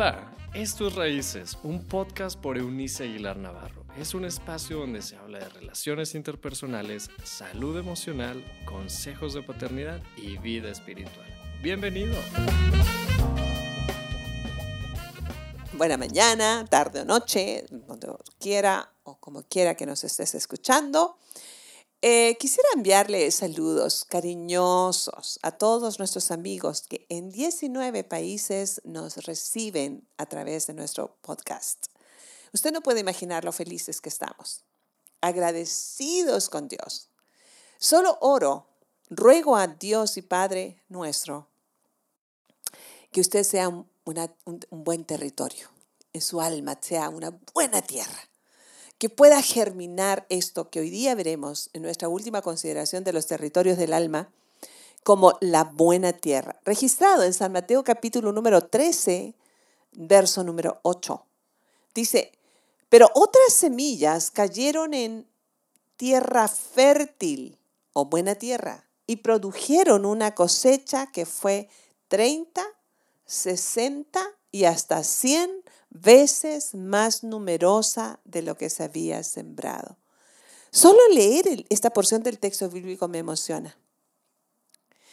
Hola, esto es Raíces, un podcast por Eunice Aguilar Navarro. Es un espacio donde se habla de relaciones interpersonales, salud emocional, consejos de paternidad y vida espiritual. Bienvenido. Buena mañana, tarde o noche, donde quiera o como quiera que nos estés escuchando. Eh, quisiera enviarle saludos cariñosos a todos nuestros amigos que en 19 países nos reciben a través de nuestro podcast. Usted no puede imaginar lo felices que estamos, agradecidos con Dios. Solo oro, ruego a Dios y Padre nuestro que usted sea un buen territorio, en su alma sea una buena tierra que pueda germinar esto que hoy día veremos en nuestra última consideración de los territorios del alma como la buena tierra, registrado en San Mateo capítulo número 13, verso número 8. Dice, pero otras semillas cayeron en tierra fértil o buena tierra y produjeron una cosecha que fue 30, 60 y hasta 100 veces más numerosa de lo que se había sembrado. Solo leer esta porción del texto bíblico me emociona.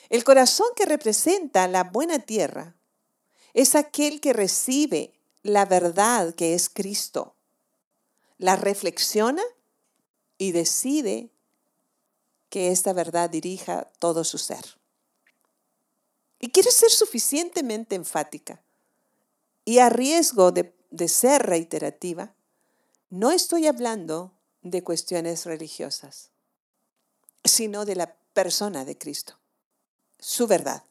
El corazón que representa la buena tierra es aquel que recibe la verdad que es Cristo, la reflexiona y decide que esta verdad dirija todo su ser. Y quiero ser suficientemente enfática y a riesgo de, ser reiterativa, no estoy hablando de cuestiones religiosas, sino de la persona de Cristo, su verdad.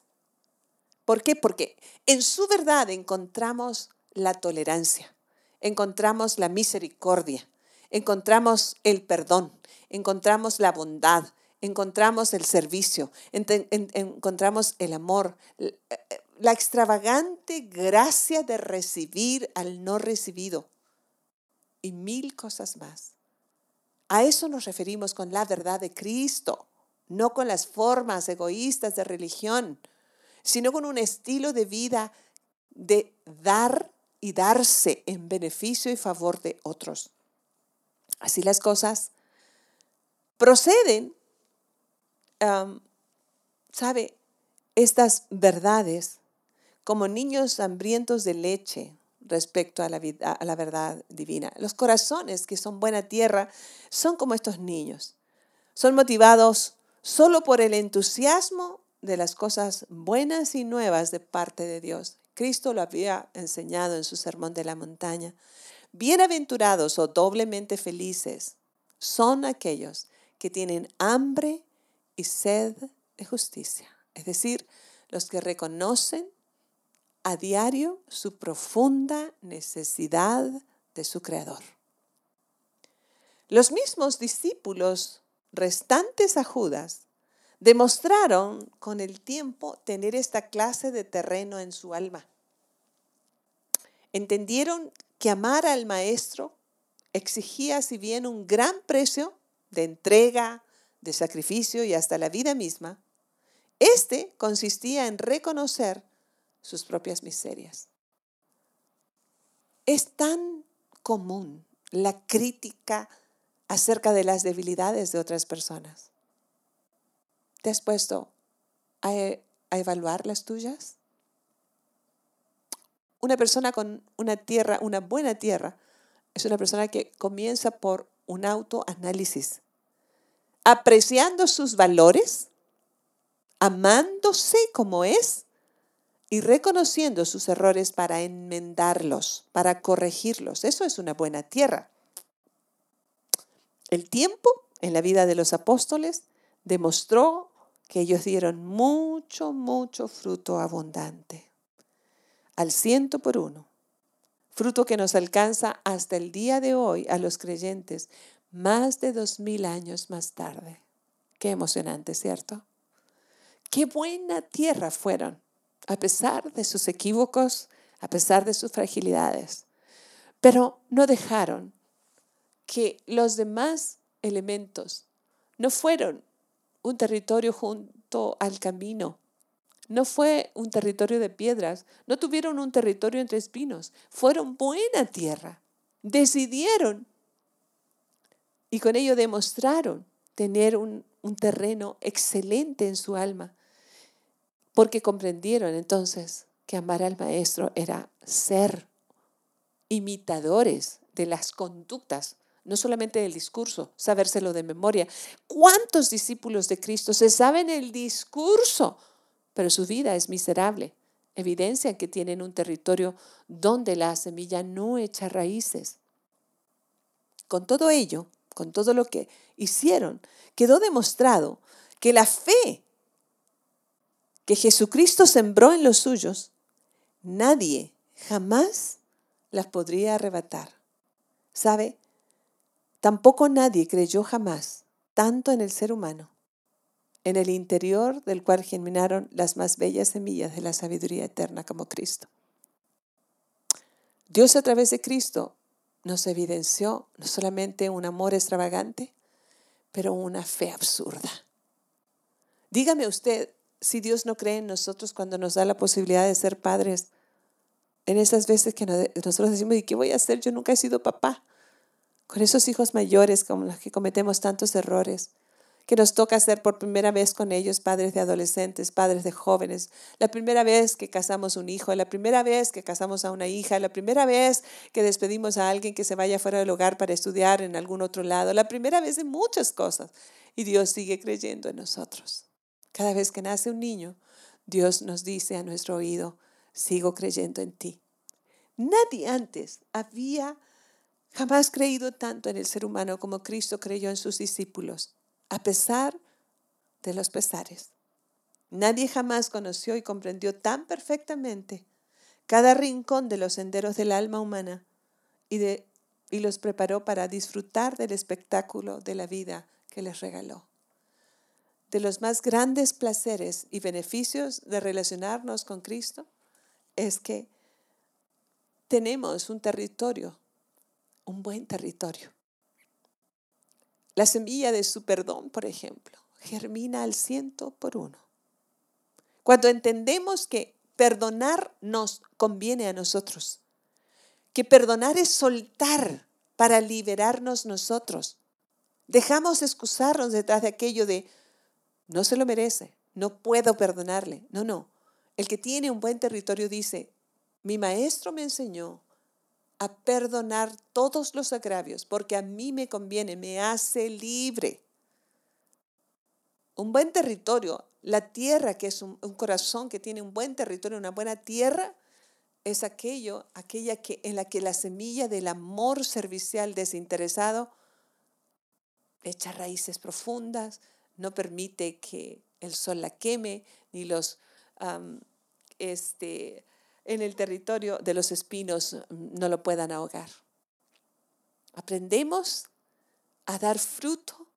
¿Por qué? Porque en su verdad encontramos la tolerancia, encontramos la misericordia, encontramos el perdón, encontramos la bondad, encontramos el servicio, encontramos el amor, la extravagante gracia de recibir al no recibido y mil cosas más. A eso nos referimos con la verdad de Cristo, no con las formas egoístas de religión, sino con un estilo de vida de dar y darse en beneficio y favor de otros. Así las cosas proceden, ¿sabe? Estas verdades como niños hambrientos de leche respecto a la, a la verdad divina. Los corazones que son buena tierra son como estos niños. Son motivados solo por el entusiasmo de las cosas buenas y nuevas de parte de Dios. Cristo lo había enseñado en su sermón de la montaña. Bienaventurados o doblemente felices son aquellos que tienen hambre y sed de justicia, es decir, los que reconocen a diario su profunda necesidad de su Creador. Los mismos discípulos restantes a Judas demostraron con el tiempo tener esta clase de terreno en su alma. Entendieron que amar al Maestro exigía, si bien un gran precio de entrega, de sacrificio y hasta la vida misma, este consistía en reconocer sus propias miserias. Es tan común la crítica acerca de las debilidades de otras personas. ¿Te has puesto a, a evaluar las tuyas? Una persona con una tierra, una buena tierra, es una persona que comienza por un autoanálisis, apreciando sus valores, amándose como es y reconociendo sus errores para enmendarlos, para corregirlos. Eso es una buena tierra. El tiempo en la vida de los apóstoles demostró que ellos dieron mucho, mucho fruto abundante, al ciento por uno. Fruto que nos alcanza hasta el día de hoy a los creyentes, más de dos mil años más tarde. Qué emocionante, ¿cierto? Qué buena tierra fueron a pesar de sus equívocos, a pesar de sus fragilidades. Pero no dejaron que los demás elementos no fueron un territorio junto al camino, No fue un territorio de piedras, no tuvieron un territorio entre espinos, fueron buena tierra. Decidieron y con ello demostraron tener un, un terreno excelente en su alma, porque comprendieron entonces que amar al maestro era ser imitadores de las conductas, no solamente del discurso, sabérselo de memoria. ¿Cuántos discípulos de Cristo se saben el discurso, pero su vida es miserable? Evidencia que tienen un territorio donde la semilla no echa raíces. Con todo ello, con todo lo que hicieron, quedó demostrado que la fe que Jesucristo sembró en los suyos, nadie jamás las podría arrebatar. ¿Sabe? Tampoco nadie creyó jamás tanto en el ser humano, en el interior del cual germinaron las más bellas semillas de la sabiduría eterna como Cristo. Dios a través de Cristo nos evidenció no solamente un amor extravagante, pero una fe absurda. Dígame usted si Dios no cree en nosotros cuando nos da la posibilidad de ser padres en esas veces que nosotros decimos, ¿y qué voy a hacer? Yo nunca he sido papá. Con esos hijos mayores con los que cometemos tantos errores, que nos toca ser por primera vez con ellos padres de adolescentes, padres de jóvenes, la primera vez que casamos un hijo, la primera vez que casamos a una hija, la primera vez que despedimos a alguien que se vaya fuera del hogar para estudiar en algún otro lado, la primera vez de muchas cosas. Y Dios sigue creyendo en nosotros. Cada vez que nace un niño, Dios nos dice a nuestro oído, sigo creyendo en ti. Nadie antes había jamás creído tanto en el ser humano como Cristo creyó en sus discípulos, a pesar de los pesares. Nadie jamás conoció y comprendió tan perfectamente cada rincón de los senderos del alma humana y, y los preparó para disfrutar del espectáculo de la vida que les regaló. De los más grandes placeres y beneficios de relacionarnos con Cristo es que tenemos un territorio, un buen territorio. La semilla de su perdón, por ejemplo, germina al ciento por uno. Cuando entendemos que perdonar nos conviene a nosotros, que perdonar es soltar para liberarnos nosotros. Dejamos excusarnos detrás de aquello de, no se lo merece, no puedo perdonarle. No, no. El que tiene un buen territorio dice, mi maestro me enseñó a perdonar todos los agravios porque a mí me conviene, me hace libre. Un buen territorio, la tierra que es un, corazón que tiene un buen territorio, una buena tierra, es aquello, aquella que, en la que la semilla del amor servicial desinteresado echa raíces profundas, no permite que el sol la queme, ni los este, en el territorio de los espinos mm, no lo puedan ahogar. Aprendemos a dar fruto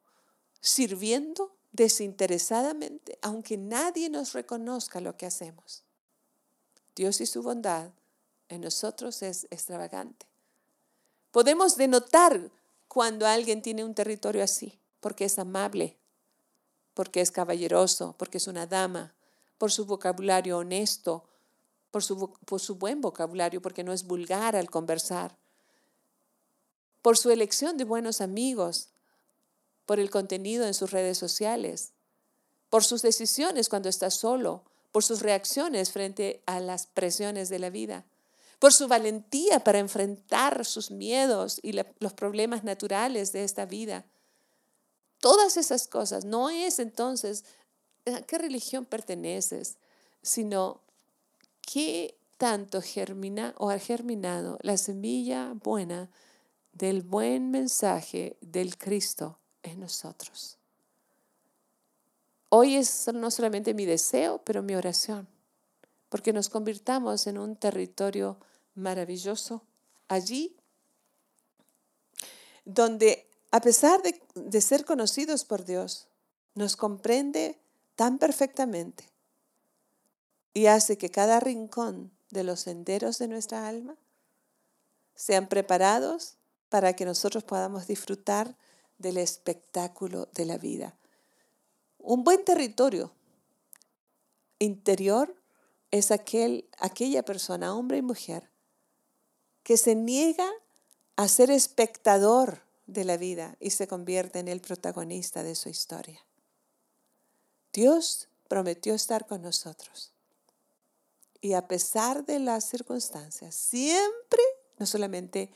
sirviendo desinteresadamente, aunque nadie nos reconozca lo que hacemos. Dios y su bondad en nosotros es extravagante. Podemos denotar cuando alguien tiene un territorio así, porque es amable, porque es caballeroso, porque es una dama, por su vocabulario honesto, por su, buen vocabulario, porque no es vulgar al conversar, por su elección de buenos amigos, por el contenido en sus redes sociales, por sus decisiones cuando está solo, por sus reacciones frente a las presiones de la vida, por su valentía para enfrentar sus miedos y los problemas naturales de esta vida. Todas esas cosas no es entonces a qué religión perteneces, sino ¿Qué tanto germina o ha germinado la semilla buena del buen mensaje del Cristo en nosotros? Hoy es no solamente mi deseo, pero mi oración, porque nos convirtamos en un territorio maravilloso allí donde a pesar de, de, ser conocidos por Dios, nos comprende tan perfectamente y hace que cada rincón de los senderos de nuestra alma sean preparados para que nosotros podamos disfrutar del espectáculo de la vida. Un buen territorio interior es aquel, aquella persona, hombre y mujer, que se niega a ser espectador de la vida y se convierte en el protagonista de su historia. Dios prometió estar con nosotros. Y a pesar de las circunstancias, siempre, no solamente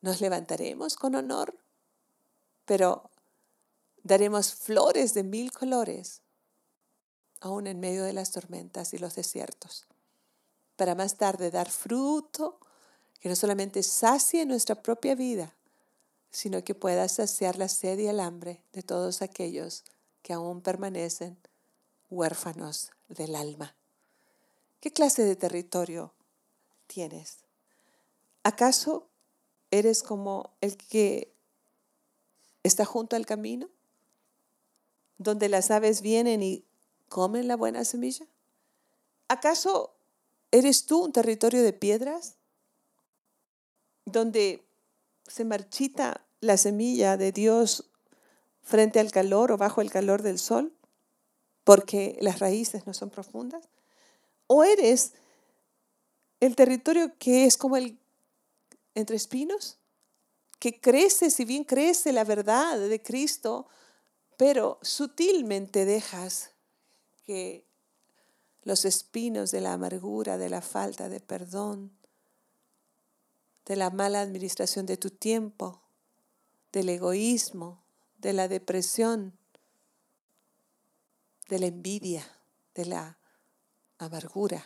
nos levantaremos con honor, pero daremos flores de mil colores, aún en medio de las tormentas y los desiertos, para más tarde dar fruto que no solamente sacie nuestra propia vida, sino que pueda saciar la sed y el hambre de todos aquellos que aún permanecen huérfanos del alma. ¿Qué clase de territorio tienes? ¿Acaso eres como el que está junto al camino, donde las aves vienen y comen la buena semilla? ¿Acaso eres tú un territorio de piedras, donde se marchita la semilla de Dios frente al calor o bajo el calor del sol? porque las raíces no son profundas? ¿O eres el territorio que es como el entre espinos? Que crece, si bien crece la verdad de Cristo, pero sutilmente dejas que los espinos de la amargura, de la falta de perdón, de la mala administración de tu tiempo, del egoísmo, de la depresión, de la envidia, de la amargura,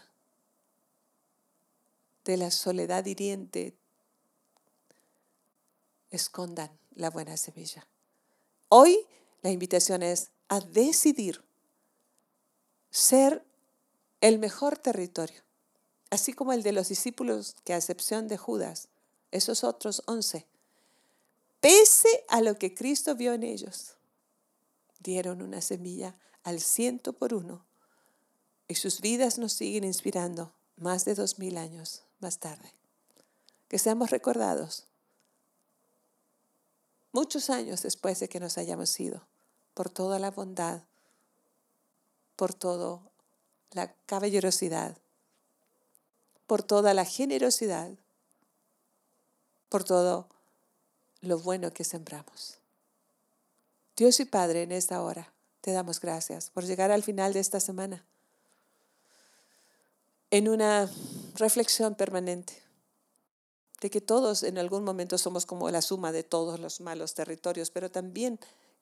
de la soledad hiriente, escondan la buena semilla. Hoy la invitación es a decidir ser el mejor territorio, así como el de los discípulos que a excepción de Judas, esos otros once, pese a lo que Cristo vio en ellos, dieron una semilla al ciento por uno y sus vidas nos siguen inspirando más de dos mil años más tarde. Que seamos recordados muchos años después de que nos hayamos ido por toda la bondad, por toda la caballerosidad, por toda la generosidad, por todo lo bueno que sembramos. Dios y Padre, en esta hora te damos gracias por llegar al final de esta semana en una reflexión permanente de que todos en algún momento somos como la suma de todos los malos territorios, pero también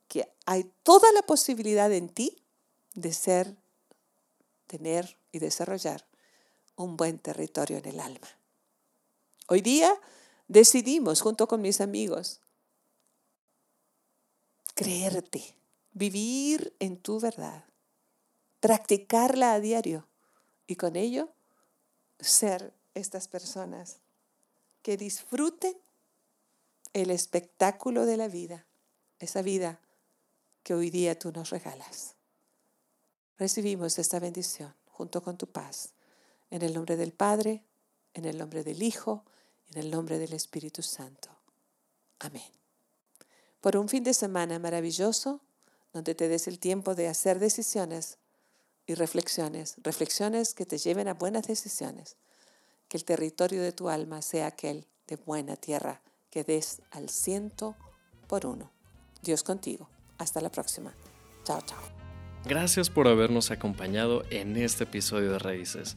que hay toda la posibilidad en ti de ser, tener y desarrollar un buen territorio en el alma. Hoy día decidimos junto con mis amigos creerte vivir en tu verdad, practicarla a diario y con ello ser estas personas que disfruten el espectáculo de la vida, esa vida que hoy día tú nos regalas. Recibimos esta bendición junto con tu paz, en el nombre del Padre, en el nombre del Hijo, en el nombre del Espíritu Santo. Amén. Por un fin de semana maravilloso, donde te des el tiempo de hacer decisiones y reflexiones, reflexiones que te lleven a buenas decisiones, que el territorio de tu alma sea aquel de buena tierra, que des al ciento por uno. Dios contigo. Hasta la próxima. Chao, chao. Gracias por habernos acompañado en este episodio de Raíces.